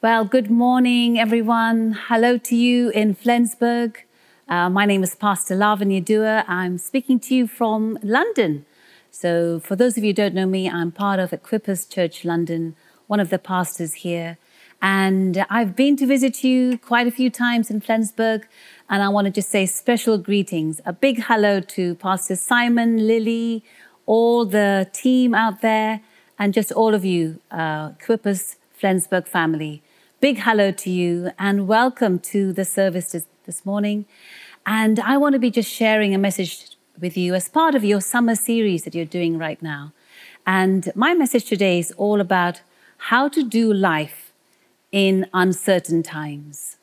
Well, good morning, everyone. Hello to you in Flensburg. Uh, my name is Pastor Lavanya Dua. I'm speaking to you from London. So, for those of you who don't know me, I'm part of Equippers Church London, one of the pastors here. And I've been to visit you quite a few times in Flensburg. And I want to just say special greetings. A big hello to Pastor Simon, Lily, all the team out there, and just all of you, uh, Equippers Flensburg family. Big hello to you and welcome to the service this, morning. And I want to be just sharing a message with you as part of your summer series that you're doing right now. And my message today is all about how to do life in uncertain times.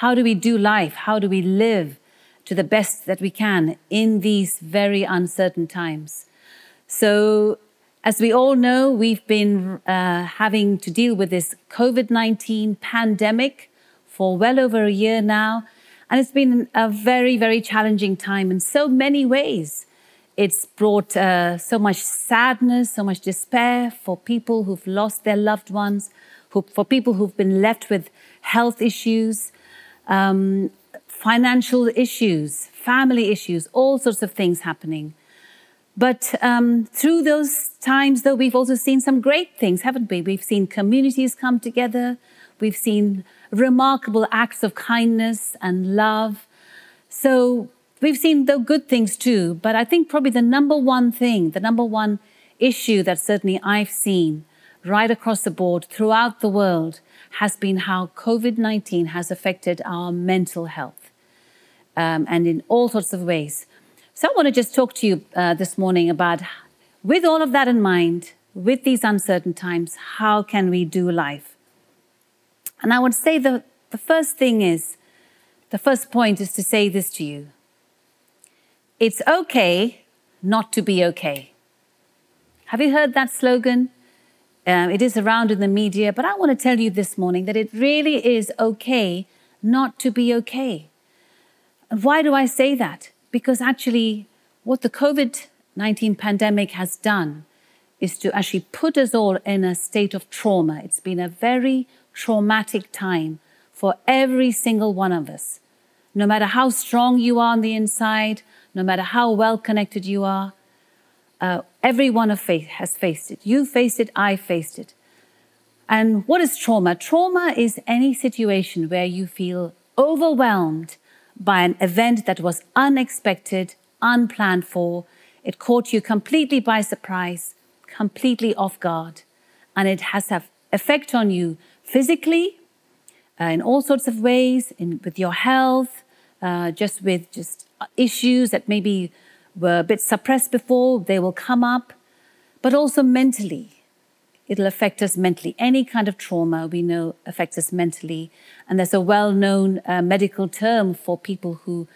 How do we do life? How do we live to the best that we can in these very uncertain times? So, as we all know, we've been uh, having to deal with this COVID 19 pandemic for well over a year now. And it's been a very, very challenging time in so many ways. It's brought uh, so much sadness, so much despair for people who've lost their loved ones, who, for people who've been left with health issues, um, financial issues, family issues, all sorts of things happening. But um, through those times, though, we've also seen some great things, haven't we? We've seen communities come together. We've seen remarkable acts of kindness and love. So we've seen the good things too. But I think probably the number one thing, the number one issue that certainly I've seen right across the board throughout the world has been how COVID 19 has affected our mental health um, and in all sorts of ways. So I want to just talk to you uh, this morning about, with all of that in mind, with these uncertain times, how can we do life? And I would say the, the first thing is, the first point is to say this to you. It's okay not to be okay. Have you heard that slogan? Um, it is around in the media, but I want to tell you this morning that it really is okay not to be okay. Why do I say that? Because actually, what the COVID 19 pandemic has done is to actually put us all in a state of trauma. It's been a very traumatic time for every single one of us. No matter how strong you are on the inside, no matter how well connected you are, uh, everyone has faced it. You faced it, I faced it. And what is trauma? Trauma is any situation where you feel overwhelmed by an event that was unexpected, unplanned for. It caught you completely by surprise, completely off guard, and it has an effect on you physically, uh, in all sorts of ways, in, with your health, uh, just with just issues that maybe were a bit suppressed before, they will come up, but also mentally it'll affect us mentally. Any kind of trauma we know affects us mentally. And there's a well known uh, medical term for people who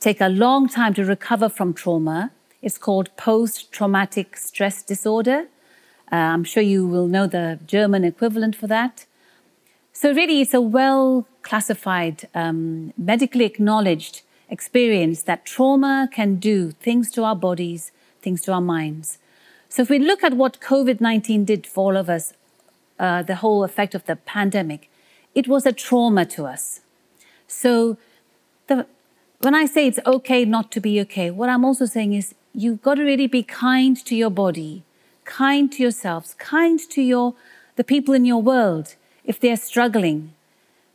take a long time to recover from trauma. It's called post traumatic stress disorder. Uh, I'm sure you will know the German equivalent for that. So, really, it's a well classified, um, medically acknowledged experience that trauma can do things to our bodies, things to our minds. So if we look at what COVID 19 did for all of us, uh, the whole effect of the pandemic, it was a trauma to us. So the, when I say it's okay not to be okay, what I'm also saying is you've got to really be kind to your body, kind to yourselves, kind to your the people in your world if they're struggling,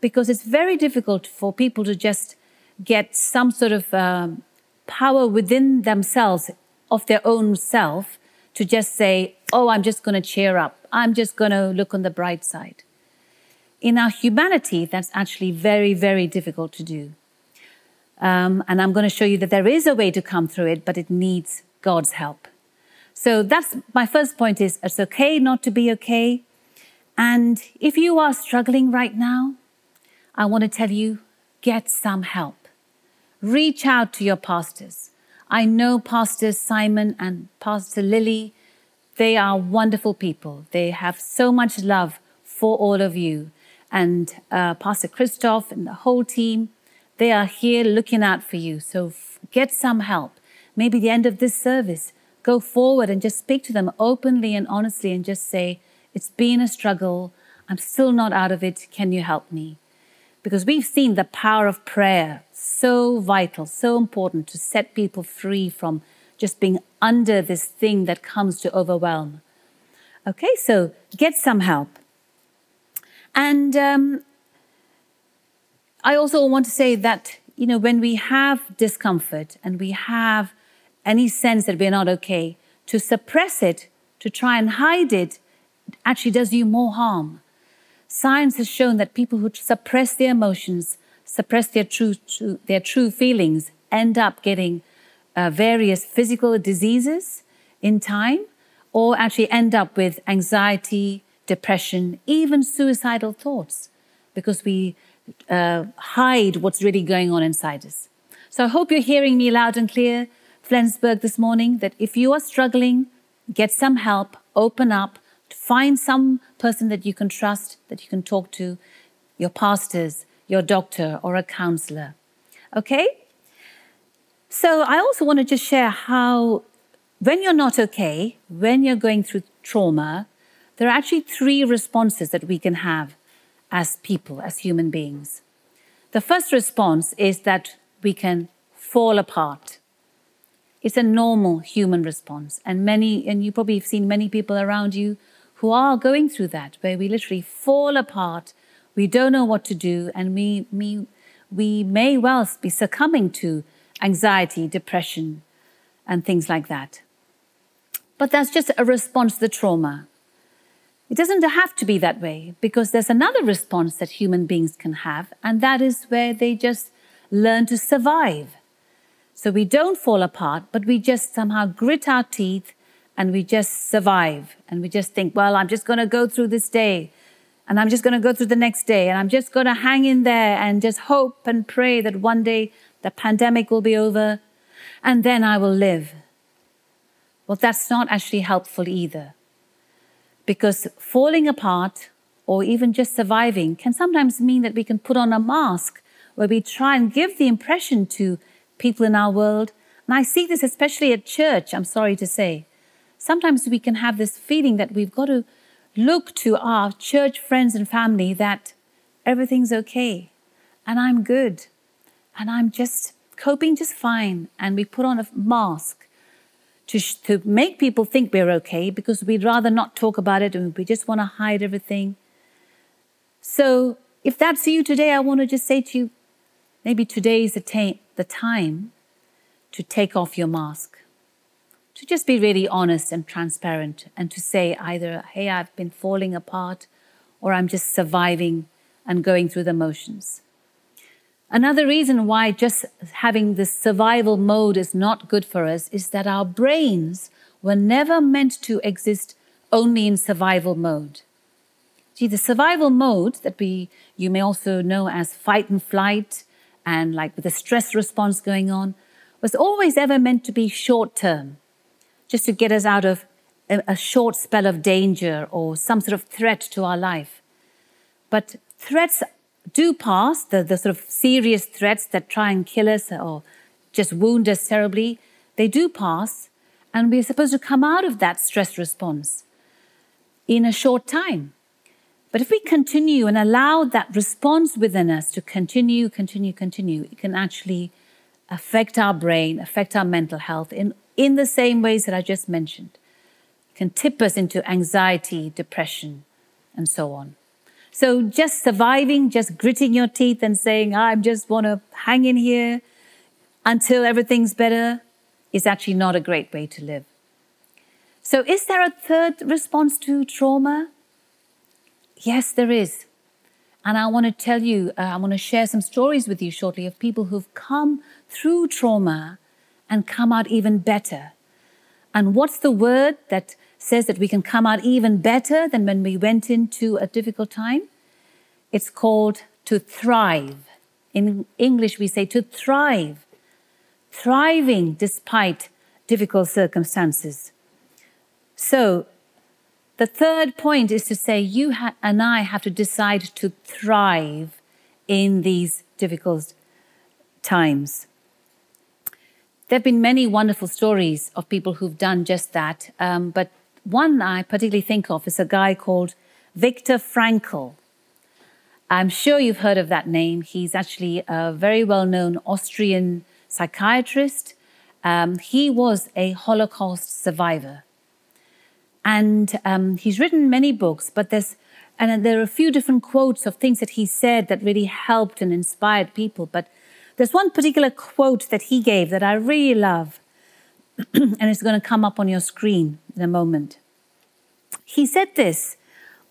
because it's very difficult for people to just get some sort of um, power within themselves of their own self to just say, oh, I'm just going to cheer up. I'm just going to look on the bright side. In our humanity, that's actually very, very difficult to do. Um, and I'm going to show you that there is a way to come through it, but it needs God's help. So that's my first point is it's okay not to be okay. And if you are struggling right now, I want to tell you get some help. Reach out to your pastors. I know Pastor Simon and Pastor Lily. They are wonderful people. They have so much love for all of you. And uh, Pastor Christoph and the whole team, they are here looking out for you. So f- get some help. Maybe the end of this service, go forward and just speak to them openly and honestly and just say, It's been a struggle. I'm still not out of it. Can you help me? Because we've seen the power of prayer, so vital, so important to set people free from just being under this thing that comes to overwhelm. Okay, so get some help. And um, I also want to say that, you know, when we have discomfort and we have any sense that we're not okay, to suppress it, to try and hide it, actually does you more harm. Science has shown that people who suppress their emotions, suppress their true, true their true feelings, end up getting uh, various physical diseases in time, or actually end up with anxiety, depression, even suicidal thoughts, because we uh, hide what's really going on inside us. So I hope you're hearing me loud and clear, Flensburg, this morning, that if you are struggling, get some help, open up, find some person that you can trust, that you can talk to, your pastors, your doctor, or a counselor. Okay? So I also want to just share how, when you're not okay, when you're going through trauma, there are actually three responses that we can have as people, as human beings. The first response is that we can fall apart. It's a normal human response. And many, and you probably have seen many people around you who are going through that, where we literally fall apart. We don't know what to do, and we, we, we may well be succumbing to anxiety, depression, and things like that. But that's just a response to the trauma. It doesn't have to be that way because there's another response that human beings can have, and that is where they just learn to survive. So we don't fall apart, but we just somehow grit our teeth and we just survive. And we just think, well, I'm just going to go through this day and I'm just going to go through the next day and I'm just going to hang in there and just hope and pray that one day the pandemic will be over and then I will live. Well, that's not actually helpful either because falling apart or even just surviving can sometimes mean that we can put on a mask where we try and give the impression to people in our world. And I see this especially at church, I'm sorry to say. Sometimes we can have this feeling that we've got to look to our church friends and family that everything's okay and I'm good and I'm just coping just fine. And we put on a mask to, sh- to make people think we're okay because we'd rather not talk about it and we just want to hide everything. So, if that's you today, I want to just say to you maybe today is the, ta- the time to take off your mask, to just be really honest and transparent, and to say either, hey, I've been falling apart, or I'm just surviving and going through the motions. Another reason why just having this survival mode is not good for us is that our brains were never meant to exist only in survival mode. See, the survival mode that we, you may also know as fight and flight, and like with the stress response going on, was always ever meant to be short term, just to get us out of a, a short spell of danger or some sort of threat to our life. But threats do pass, the, the sort of serious threats that try and kill us or just wound us terribly, they do pass, and we're supposed to come out of that stress response in a short time. But if we continue and allow that response within us to continue, continue, continue, it can actually affect our brain, affect our mental health in, in the same ways that I just mentioned. Can tip us into anxiety, depression, and so on. So just surviving, just gritting your teeth and saying, I just want to hang in here until everything's better is actually not a great way to live. So is there a third response to trauma? Yes, there is. And I want to tell you, uh, I want to share some stories with you shortly of people who've come through trauma and come out even better. And what's the word that says that we can come out even better than when we went into a difficult time. It's called to thrive. In English, we say to thrive, thriving despite difficult circumstances. So, the third point is to say you ha- and I have to decide to thrive in these difficult times. There have been many wonderful stories of people who've done just that, um, but one I particularly think of is a guy called Viktor Frankl. I'm sure you've heard of that name. He's actually a very well known Austrian psychiatrist. Um, he was a Holocaust survivor. And um, he's written many books, but there's and there are a few different quotes of things that he said that really helped and inspired people. But there's one particular quote that he gave that I really love, and it's going to come up on your screen in a moment. He said this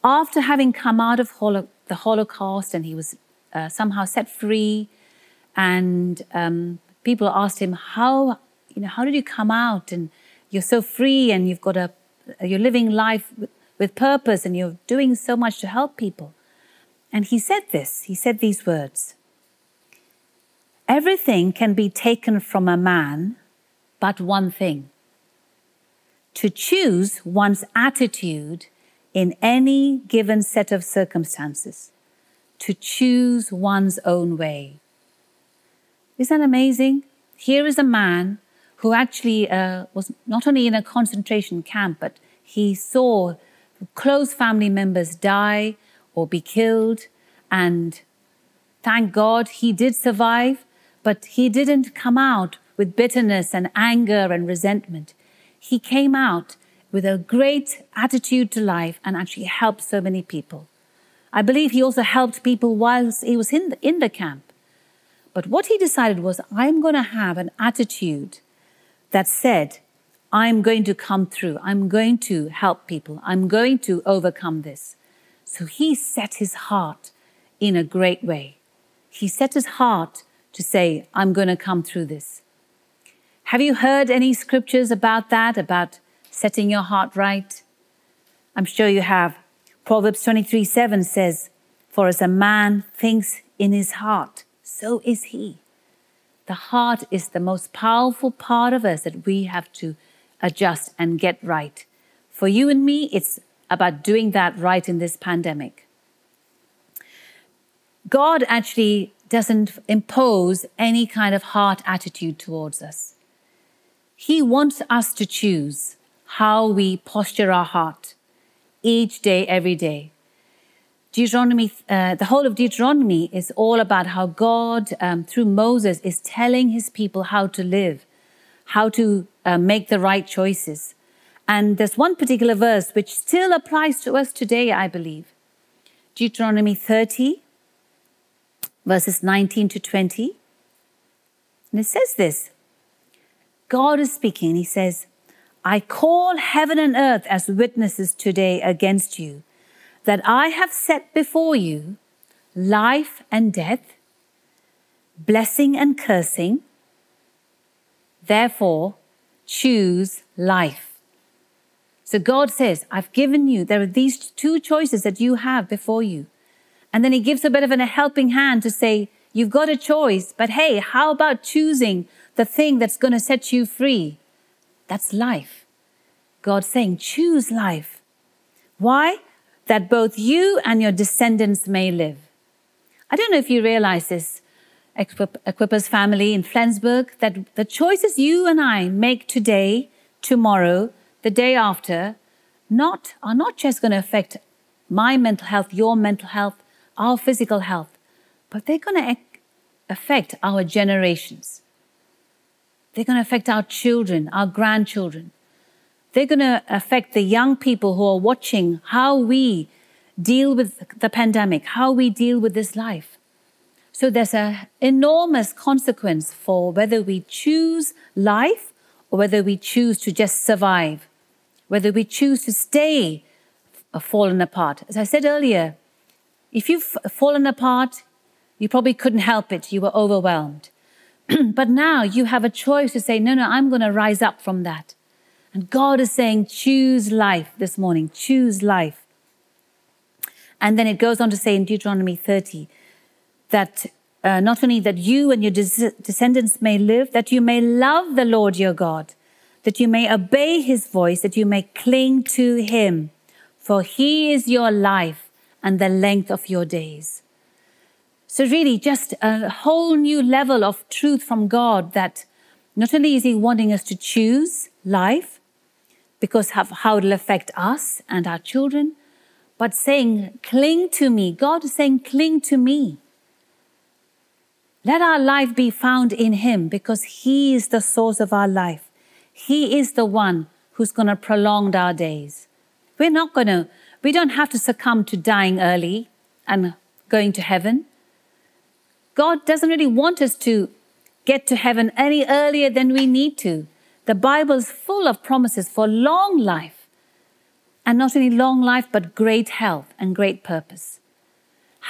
after having come out of holo- the Holocaust and he was uh, somehow set free, and um, people asked him, How, you know, how did you come out? And you're so free and you've got a, you're living life with, with purpose and you're doing so much to help people. And he said this, he said these words Everything can be taken from a man, but one thing to choose one's attitude in any given set of circumstances, to choose one's own way. Isn't that amazing? Here is a man who actually uh, was not only in a concentration camp, but he saw close family members die or be killed. And thank God he did survive but he didn't come out with bitterness and anger and resentment. He came out with a great attitude to life and actually helped so many people. I believe he also helped people whilst he was in the, in the camp. But what he decided was, I'm going to have an attitude that said, I'm going to come through. I'm going to help people. I'm going to overcome this. So he set his heart in a great way. He set his heart to say, I'm going to come through this. Have you heard any scriptures about that, about setting your heart right? I'm sure you have. Proverbs 23 7 says, For as a man thinks in his heart, so is he. The heart is the most powerful part of us that we have to adjust and get right. For you and me, it's about doing that right in this pandemic. God actually doesn't impose any kind of heart attitude towards us. He wants us to choose how we posture our heart each day, every day. Deuteronomy, uh, the whole of Deuteronomy is all about how God, um, through Moses, is telling his people how to live, how to uh, make the right choices. And there's one particular verse which still applies to us today, I believe. Deuteronomy 30, verses 19 to 20. And it says this God is speaking, He says, I call heaven and earth as witnesses today against you, that I have set before you life and death, blessing and cursing. Therefore, choose life. So God says, I've given you, there are these two choices that you have before you. And then he gives a bit of a helping hand to say, You've got a choice, but hey, how about choosing the thing that's going to set you free? That's life. God's saying, Choose life. Why? That both you and your descendants may live. I don't know if you realize this, Equippers family in Flensburg, that the choices you and I make today, tomorrow, the day after, not, are not just going to affect my mental health, your mental health, our physical health, but they're going to affect our generations. They're going to affect our children, our grandchildren. They're going to affect the young people who are watching how we deal with the pandemic, how we deal with this life. So there's an enormous consequence for whether we choose life or whether we choose to just survive, whether we choose to stay uh, fallen apart. As I said earlier, if you've fallen apart, you probably couldn't help it. You were overwhelmed. but now you have a choice to say, no, no, I'm going to rise up from that. And God is saying, choose life this morning, choose life. And then it goes on to say in Deuteronomy 30 that uh, not only that you and your des- descendants may live, that you may love the Lord your God, that you may obey his voice, that you may cling to him, for he is your life and the length of your days. So, really, just a whole new level of truth from God that not only is He wanting us to choose life because of how it'll affect us and our children, but saying, Cling to me. God is saying, Cling to me. Let our life be found in Him because He is the source of our life. He is the one who's going to prolong our days. We're not going to, we don't have to succumb to dying early and going to heaven. God doesn't really want us to get to heaven any earlier than we need to. The Bible is full of promises for long life. And not only long life, but great health and great purpose.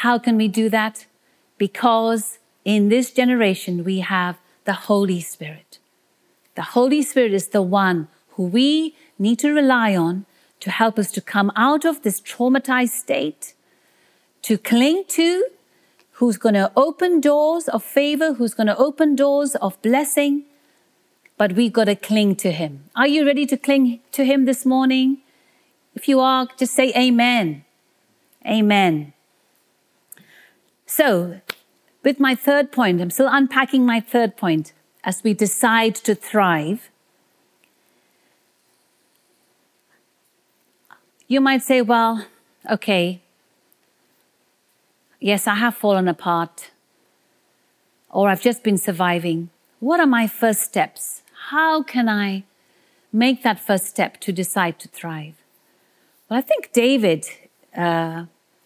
How can we do that? Because in this generation we have the Holy Spirit. The Holy Spirit is the one who we need to rely on to help us to come out of this traumatized state, to cling to, who's going to open doors of favor, who's going to open doors of blessing, but we've got to cling to Him. Are you ready to cling to Him this morning? If you are, just say Amen. Amen. So, with my third point, I'm still unpacking my third point as we decide to thrive. You might say, well, okay, yes, I have fallen apart, or I've just been surviving. What are my first steps? how can I make that first step to decide to thrive? Well, I think David, uh,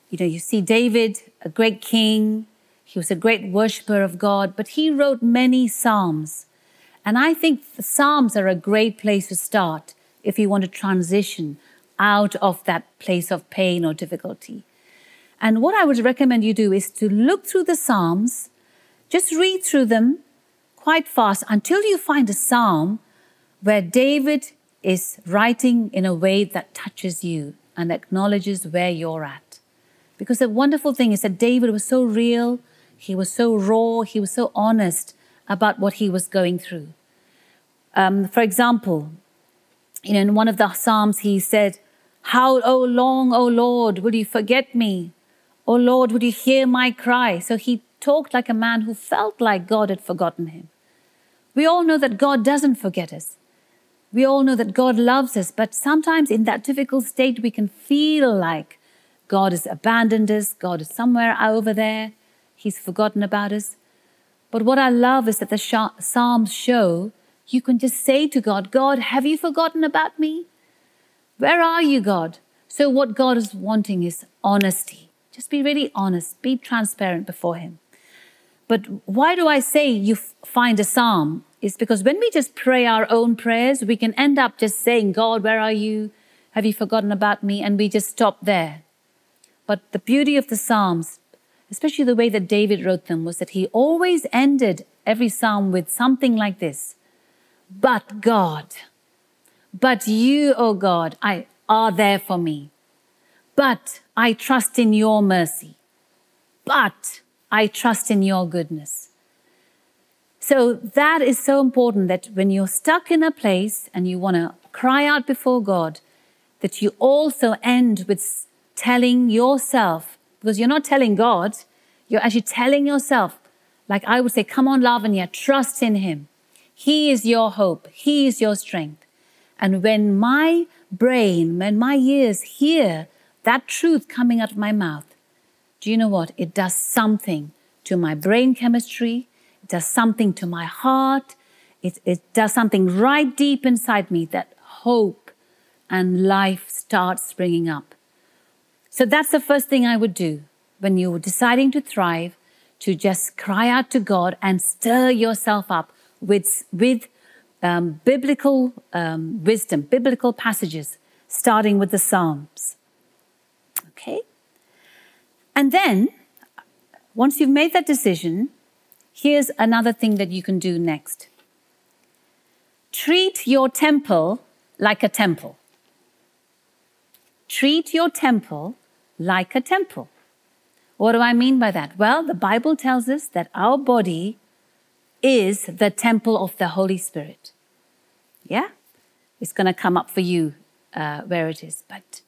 you know, you see David, a great king, he was a great worshiper of God, but he wrote many Psalms. And I think the Psalms are a great place to start if you want to transition out of that place of pain or difficulty. And what I would recommend you do is to look through the Psalms, just read through them, quite fast until you find a psalm where David is writing in a way that touches you and acknowledges where you're at. Because the wonderful thing is that David was so real, he was so raw, he was so honest about what he was going through. Um, for example, you know, in one of the Psalms, he said, How, O long, O Lord, will you forget me? O Lord, would you hear my cry? So he talked like a man who felt like God had forgotten him. We all know that God doesn't forget us. We all know that God loves us, but sometimes in that difficult state, we can feel like God has abandoned us, God is somewhere over there, He's forgotten about us. But what I love is that the Psalms show you can just say to God, God, have you forgotten about me? Where are you, God? So, what God is wanting is honesty. Just be really honest, be transparent before Him. But why do I say you find a psalm? Is because when we just pray our own prayers, we can end up just saying, God, where are you? Have you forgotten about me? And we just stop there. But the beauty of the Psalms, especially the way that David wrote them, was that he always ended every psalm with something like this But God, but you, O oh God, I, are there for me. But I trust in your mercy. But I trust in your goodness. So that is so important that when you're stuck in a place and you want to cry out before God, that you also end with telling yourself, because you're not telling God, you're actually telling yourself, like I would say, come on, Lavanya, trust in Him. He is your hope, He is your strength. And when my brain, when my ears hear that truth coming out of my mouth, do you know what? It does something to my brain chemistry, it does something to my heart, it, it does something right deep inside me that hope and life starts springing up. So that's the first thing I would do when you're deciding to thrive, to just cry out to God and stir yourself up with, with um, biblical um, wisdom, biblical passages, starting with the Psalms. Okay? And then, once you've made that decision, here's another thing that you can do next treat your temple like a temple. Treat your temple like a temple. What do I mean by that? Well, the Bible tells us that our body is the temple of the Holy Spirit. Yeah? It's going to come up for you uh, where it is. But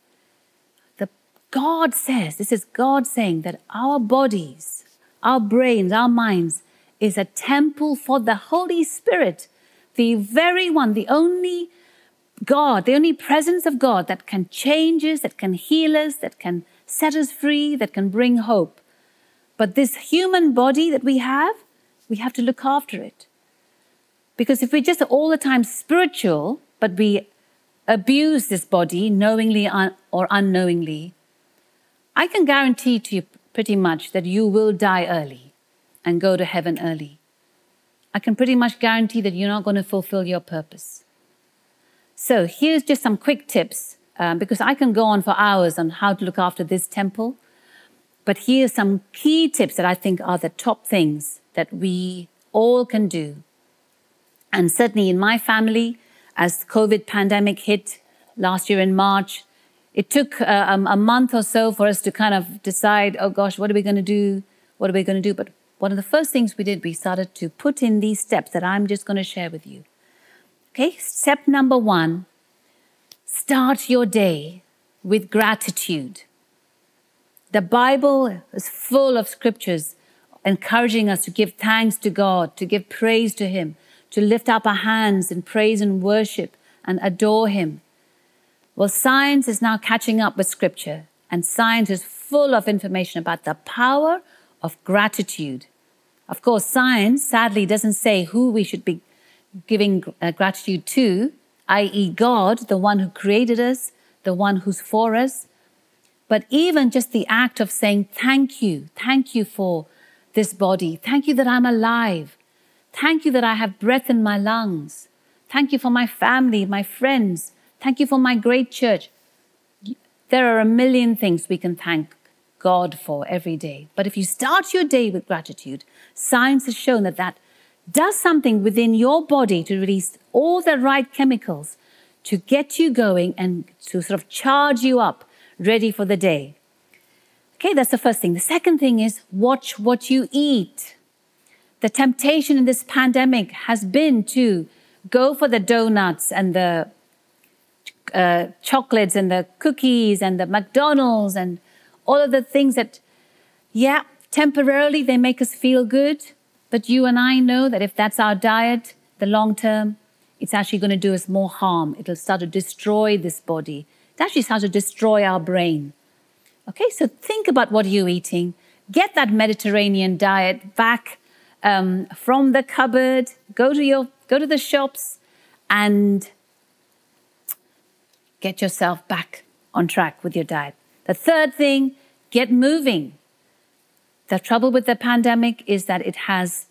the, God says, this is God saying that our bodies, our brains, our minds is a temple for the Holy Spirit, the very one, the only God, the only presence of God that can change us, that can heal us, that can set us free, that can bring hope. But this human body that we have, we have to look after it. Because if we're just all the time spiritual, but we abuse this body knowingly or unknowingly, I can guarantee to you pretty much that you will die early and go to heaven early. I can pretty much guarantee that you're not going to fulfill your purpose. So here's just some quick tips um, because I can go on for hours on how to look after this temple. But here's some key tips that I think are the top things that we all can do. And certainly in my family, as the COVID pandemic hit last year in March, it took uh, um, a month or so for us to kind of decide, oh gosh, what are we going to do? What are we going to do? But one of the first things we did, we started to put in these steps that I'm just going to share with you. Okay, step number one start your day with gratitude. The Bible is full of scriptures encouraging us to give thanks to God, to give praise to Him, to lift up our hands in praise and worship and adore Him. Well, science is now catching up with scripture, and science is full of information about the power of gratitude. Of course, science sadly doesn't say who we should be giving uh, gratitude to, i.e., God, the one who created us, the one who's for us. But even just the act of saying, Thank you, thank you for this body, thank you that I'm alive, thank you that I have breath in my lungs, thank you for my family, my friends, thank you for my great church. There are a million things we can thank God for every day. But if you start your day with gratitude, science has shown that that does something within your body to release all the right chemicals to get you going and to sort of charge you up, ready for the day. Okay, that's the first thing. The second thing is watch what you eat. The temptation in this pandemic has been to go for the donuts and the uh, chocolates and the cookies and the McDonald's and all of the things that, yeah, temporarily they make us feel good, but you and I know that if that's our diet, the long term, it's actually going to do us more harm. It'll start to destroy this body. It actually starts to destroy our brain. Okay, so think about what you're eating. Get that Mediterranean diet back um, from the cupboard. Go to your go to the shops and get yourself back on track with your diet. The third thing, get moving. The trouble with the pandemic is that it has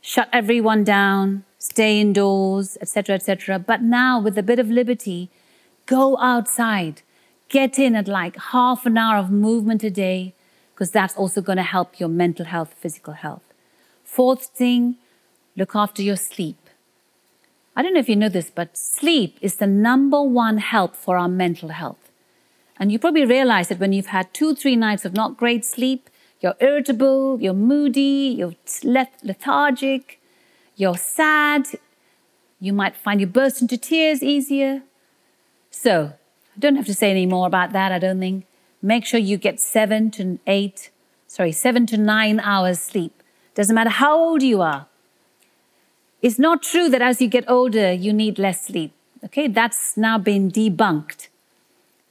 shut everyone down, stay indoors, etc., etc. But now, with a bit of liberty, go outside, get in at like half an hour of movement a day, because that's also going to help your mental health, physical health. Fourth thing, look after your sleep. I don't know if you know this, but sleep is the number one help for our mental health. And you probably realize that when you've had two, three nights of not great sleep, you're irritable, you're moody, you're lethargic, you're sad, you might find you burst into tears easier. So, I don't have to say any more about that, I don't think. Make sure you get seven to eight, sorry, seven to nine hours sleep. Doesn't matter how old you are. It's not true that as you get older, you need less sleep. Okay, that's now been debunked.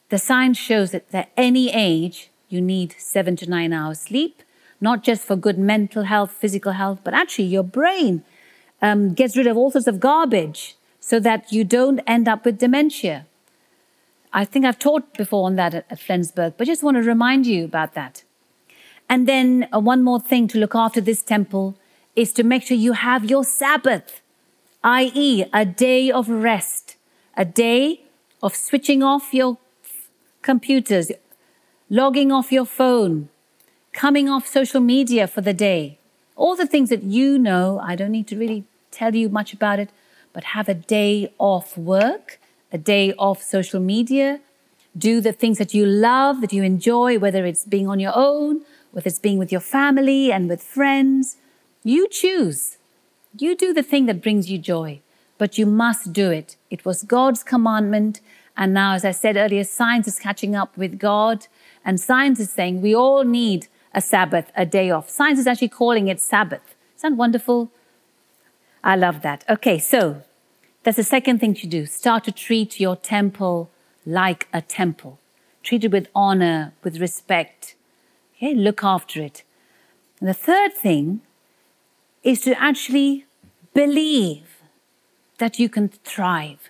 The science shows that at any age, you need seven to nine hours sleep, not just for good mental health, physical health, but actually your brain um, gets rid of all sorts of garbage so that you don't end up with dementia. I think I've taught before on that at, at Flensburg, but just want to remind you about that. And then uh, one more thing to look after this temple is to make sure you have your Sabbath, i.e., a day of rest, a day of switching off your computers, logging off your phone, coming off social media for the day. All the things that you know, I don't need to really tell you much about it, but have a day off work, a day off social media. Do the things that you love, that you enjoy, whether it's being on your own, whether it's being with your family and with friends. You choose. You do the thing that brings you joy, but you must do it. It was God's commandment. And now, as I said earlier, science is catching up with God and science is saying we all need a Sabbath, a day off. Science is actually calling it Sabbath. Isn't that wonderful? I love that. Okay, so That's the second thing to do. Start to treat your temple like a temple. Treat it with honor, with respect. Okay, look after it. And the third thing is to actually believe that you can thrive.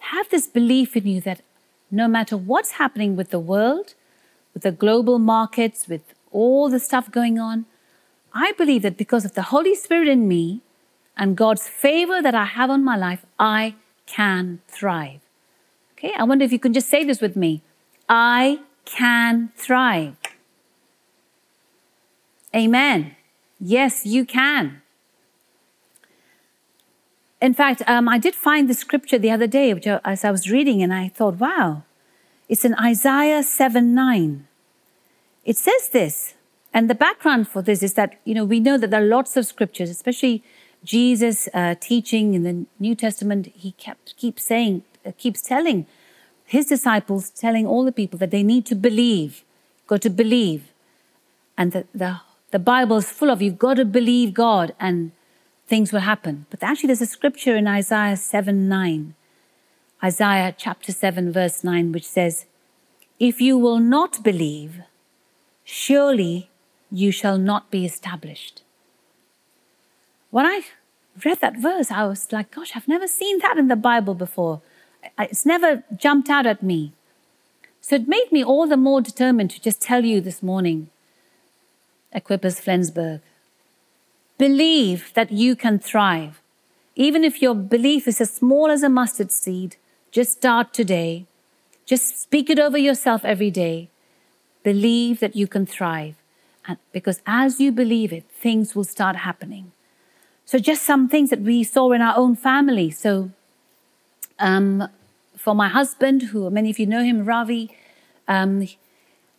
Have this belief in you that no matter what's happening with the world, with the global markets, with all the stuff going on, I believe that because of the Holy Spirit in me and God's favor that I have on my life, I can thrive. Okay, I wonder if you can just say this with me I can thrive. Amen. Yes, you can. In fact, um, I did find the scripture the other day which, I, as I was reading, and I thought, wow, it's in Isaiah 7 9. It says this, and the background for this is that, you know, we know that there are lots of scriptures, especially Jesus uh, teaching in the New Testament, he kept keeps saying, uh, keeps telling his disciples, telling all the people that they need to believe, got to believe. And the, the, the Bible is full of you've got to believe God and things will happen. But actually, there's a scripture in Isaiah 7 9, Isaiah chapter 7, verse 9, which says, If you will not believe, surely you shall not be established. When I read that verse, I was like, gosh, I've never seen that in the Bible before. It's never jumped out at me. So it made me all the more determined to just tell you this morning, Equippers Flensburg, believe that you can thrive. Even if your belief is as small as a mustard seed, just start today. Just speak it over yourself every day. Believe that you can thrive. And because as you believe it, things will start happening. So, just some things that we saw in our own family. So, um, for my husband, who many of you know him, Ravi, um,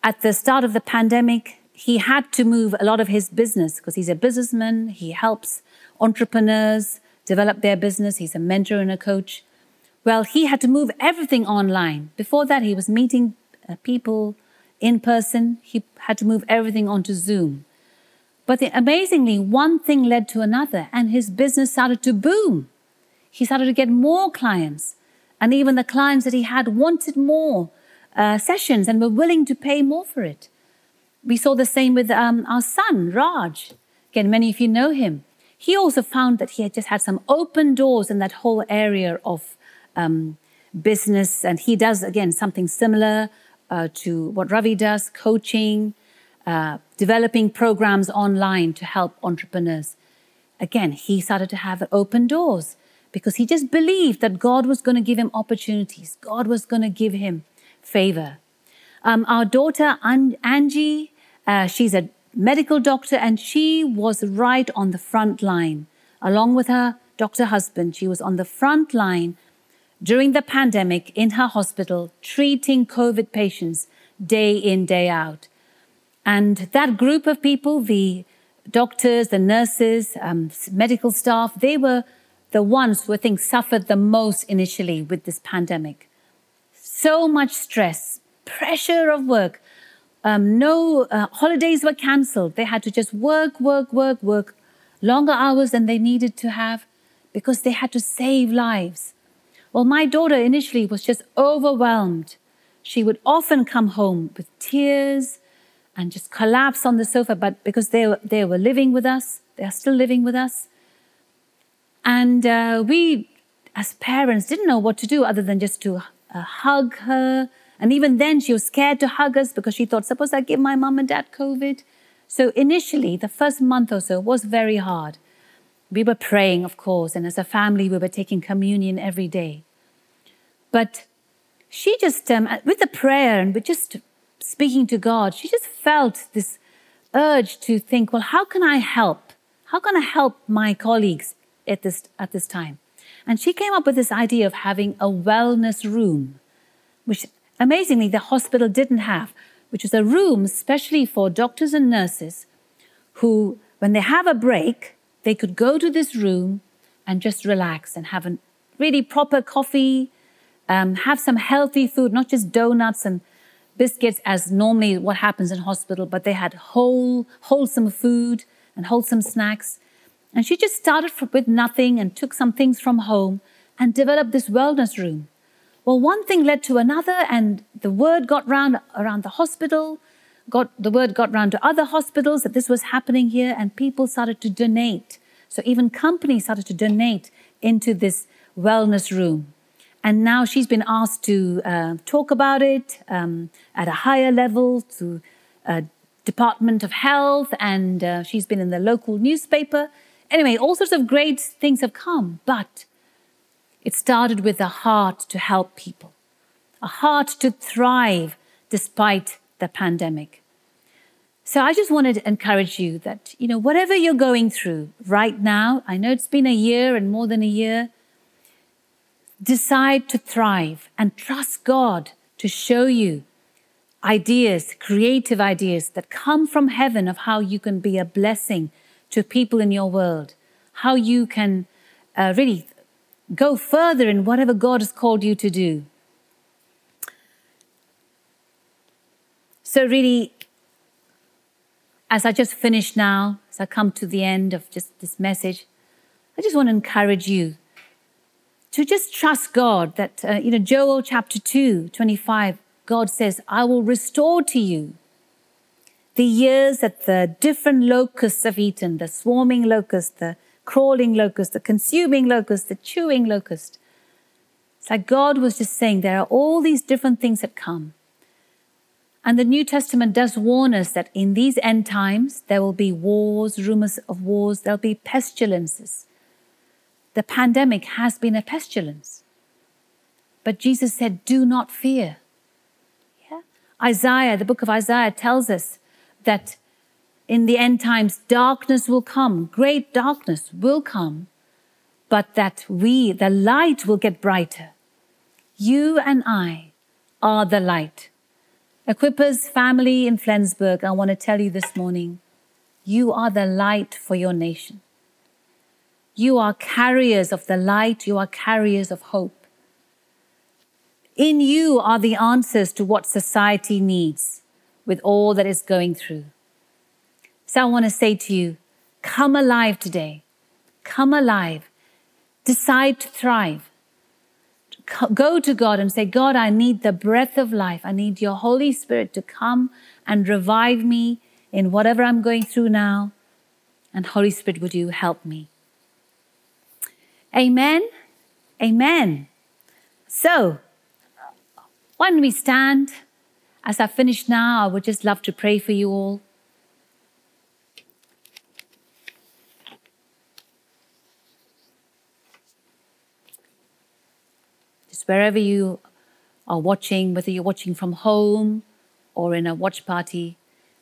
at the start of the pandemic, he had to move a lot of his business because he's a businessman. He helps entrepreneurs develop their business. He's a mentor and a coach. Well, he had to move everything online. Before that, he was meeting uh, people in person. He had to move everything onto Zoom. But the, amazingly, one thing led to another, and his business started to boom. He started to get more clients. And even the clients that he had wanted more uh, sessions and were willing to pay more for it. We saw the same with um, our son, Raj. Again, many of you know him. He also found that he had just had some open doors in that whole area of um, business. And he does, again, something similar uh, to what Ravi does coaching, uh, developing programs online to help entrepreneurs. Again, he started to have open doors because he just believed that God was going to give him opportunities, God was going to give him favor. Um, our daughter, Angie, uh, she's a medical doctor and she was right on the front line. Along with her doctor husband, she was on the front line during the pandemic in her hospital, treating COVID patients day in, day out. And that group of people, the doctors, the nurses, um, medical staff, they were the ones who I think suffered the most initially with this pandemic. So much stress, pressure of work. Um, no uh, holidays were cancelled. They had to just work, work, work, work longer hours than they needed to have because they had to save lives. Well, my daughter initially was just overwhelmed. She would often come home with tears and just collapse on the sofa, but because they were, they were living with us, they are still living with us. And uh, we, as parents, didn't know what to do other than just to uh, hug her. And even then, she was scared to hug us because she thought, suppose I give my mom and dad COVID. So initially, the first month or so was very hard. We were praying, of course, and as a family, we were taking communion every day. But she just, um, with the prayer and with just speaking to God, she just felt this urge to think, well, how can I help? How can I help my colleagues at this, at this time? And she came up with this idea of having a wellness room, which amazingly the hospital didn't have, which is a room especially for doctors and nurses who, when they have a break, they could go to this room and just relax and have a really proper coffee, um, have some healthy food, not just donuts and biscuits as normally what happens in hospital, but they had whole, wholesome food and wholesome snacks. And she just started with nothing and took some things from home and developed this wellness room. Well, one thing led to another, and the word got round around the hospital. Got the word got round to other hospitals that this was happening here, and people started to donate. So even companies started to donate into this wellness room. And now she's been asked to uh, talk about it um, at a higher level to uh, Department of Health, and uh, she's been in the local newspaper. Anyway, all sorts of great things have come, but it started with a heart to help people, a heart to thrive despite the pandemic. So I just wanted to encourage you that, you know, whatever you're going through right now, I know it's been a year and more than a year, decide to thrive and trust God to show you ideas, creative ideas that come from heaven of how you can be a blessing to people in your world, how you can uh, really go further in whatever God has called you to do. So, really, as I just finished now, as I come to the end of just this message, I just want to encourage you to just trust God that, uh, you know, Joel chapter 2, 25, God says, I will restore to you the years that the different locusts have eaten, the swarming locust, the crawling locust, the consuming locust, the chewing locust. It's like God was just saying there are all these different things that come. And the New Testament does warn us that in these end times, there will be wars, rumors of wars, there'll be pestilences. The pandemic has been a pestilence. But Jesus said, Do not fear. Yeah? Isaiah, the book of Isaiah, tells us that in the end times, darkness will come, great darkness will come, but that we, the light, will get brighter. You and I are the light. Equippers family in Flensburg, I want to tell you this morning, you are the light for your nation. You are carriers of the light, you are carriers of hope. In you are the answers to what society needs with all that is going through. So I want to say to you, come alive today. Come alive. Decide to thrive. Go to God and say, God, I need the breath of life. I need your Holy Spirit to come and revive me in whatever I'm going through now. And Holy Spirit, would you help me? Amen. Amen. So, why don't we stand? As I finish now, I would just love to pray for you all. Just wherever you are watching, whether you're watching from home or in a watch party,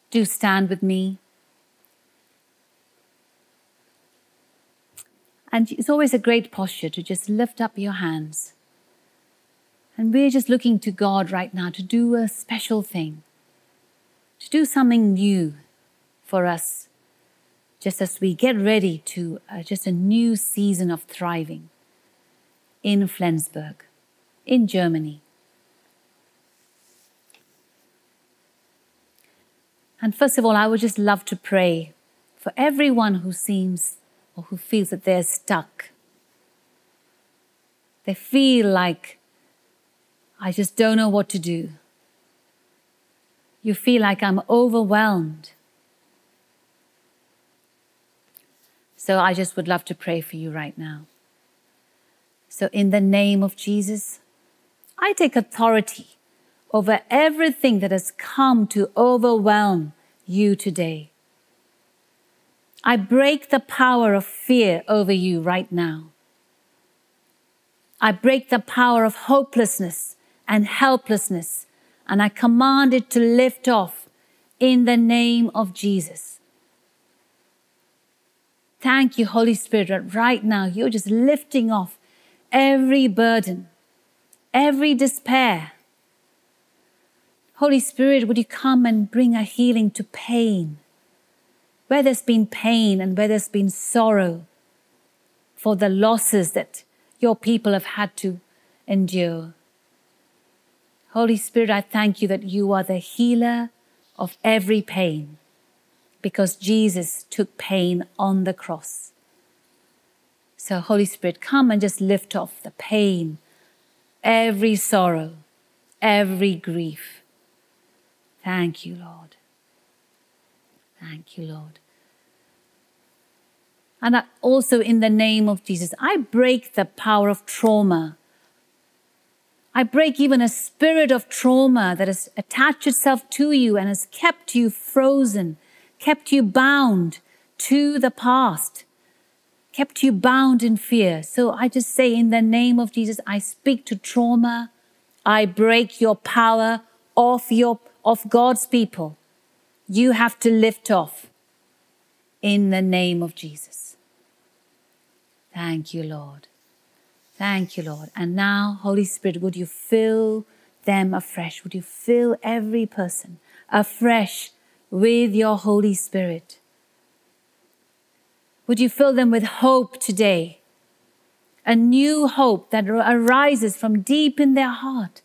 do stand with me. And it's always a great posture to just lift up your hands. And we're just looking to God right now to do a special thing, to do something new for us, just as we get ready to uh, just a new season of thriving in Flensburg, in Germany. And first of all, I would just love to pray for everyone who seems or who feels that they're stuck. They feel like, I just don't know what to do. You feel like I'm overwhelmed. So I just would love to pray for you right now. So, in the name of Jesus, I take authority over everything that has come to overwhelm you today. I break the power of fear over you right now. I break the power of hopelessness and helplessness, and I command it to lift off in the name of Jesus. Thank you, Holy Spirit, right now you're just lifting off every burden, every despair. Holy Spirit, would you come and bring a healing to pain? Where there's been pain and where there's been sorrow for the losses that your people have had to endure. Holy Spirit, I thank you that you are the healer of every pain because Jesus took pain on the cross. So, Holy Spirit, come and just lift off the pain, every sorrow, every grief. Thank you, Lord. Thank you, Lord. And also, in the name of Jesus, I break the power of trauma. I break even a spirit of trauma that has attached itself to you and has kept you frozen, kept you bound to the past, kept you bound in fear. So I just say, in the name of Jesus, I speak to trauma. I break your power off your of God's people. You have to lift off in the name of Jesus. Thank you, Lord. Thank you, Lord. And now, Holy Spirit, would you fill them afresh? Would you fill every person afresh with your Holy Spirit? Would you fill them with hope today? A new hope that arises from deep in their heart.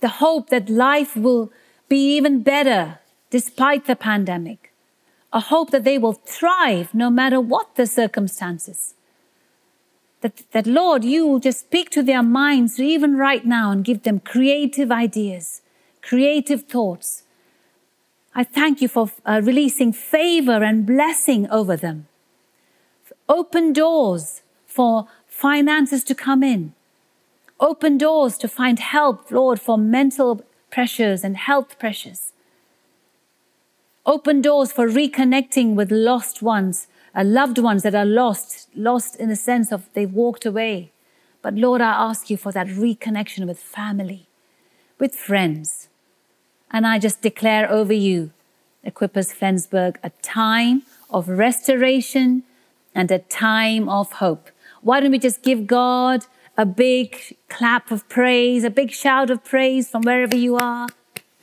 The hope that life will be even better despite the pandemic. A hope that they will thrive no matter what the circumstances. That, that Lord, you will just speak to their minds even right now and give them creative ideas, creative thoughts. I thank you for uh, releasing favor and blessing over them. Open doors for finances to come in. Open doors to find help, Lord, for mental pressures and health pressures. Open doors for reconnecting with lost ones, uh, loved ones that are lost, lost in the sense of they've walked away. But Lord, I ask you for that reconnection with family, with friends. And I just declare over you, Equippers Flensburg, a time of restoration and a time of hope. Why don't we just give God a big clap of praise, a big shout of praise from wherever you are?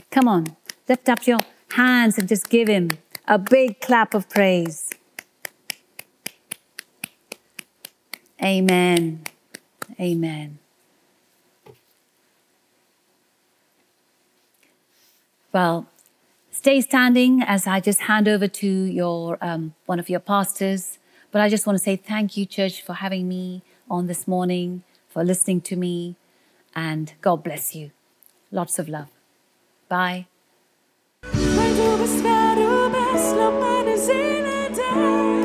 Come on, lift up your hands and just give Him a big clap of praise. Amen. Amen. Well, stay standing as I just hand over to your um, one of your pastors. But I just want to say thank you, church, for having me on this morning, for listening to me, and God bless you. Lots of love. Bye. kas varu bez no manas zinātnes.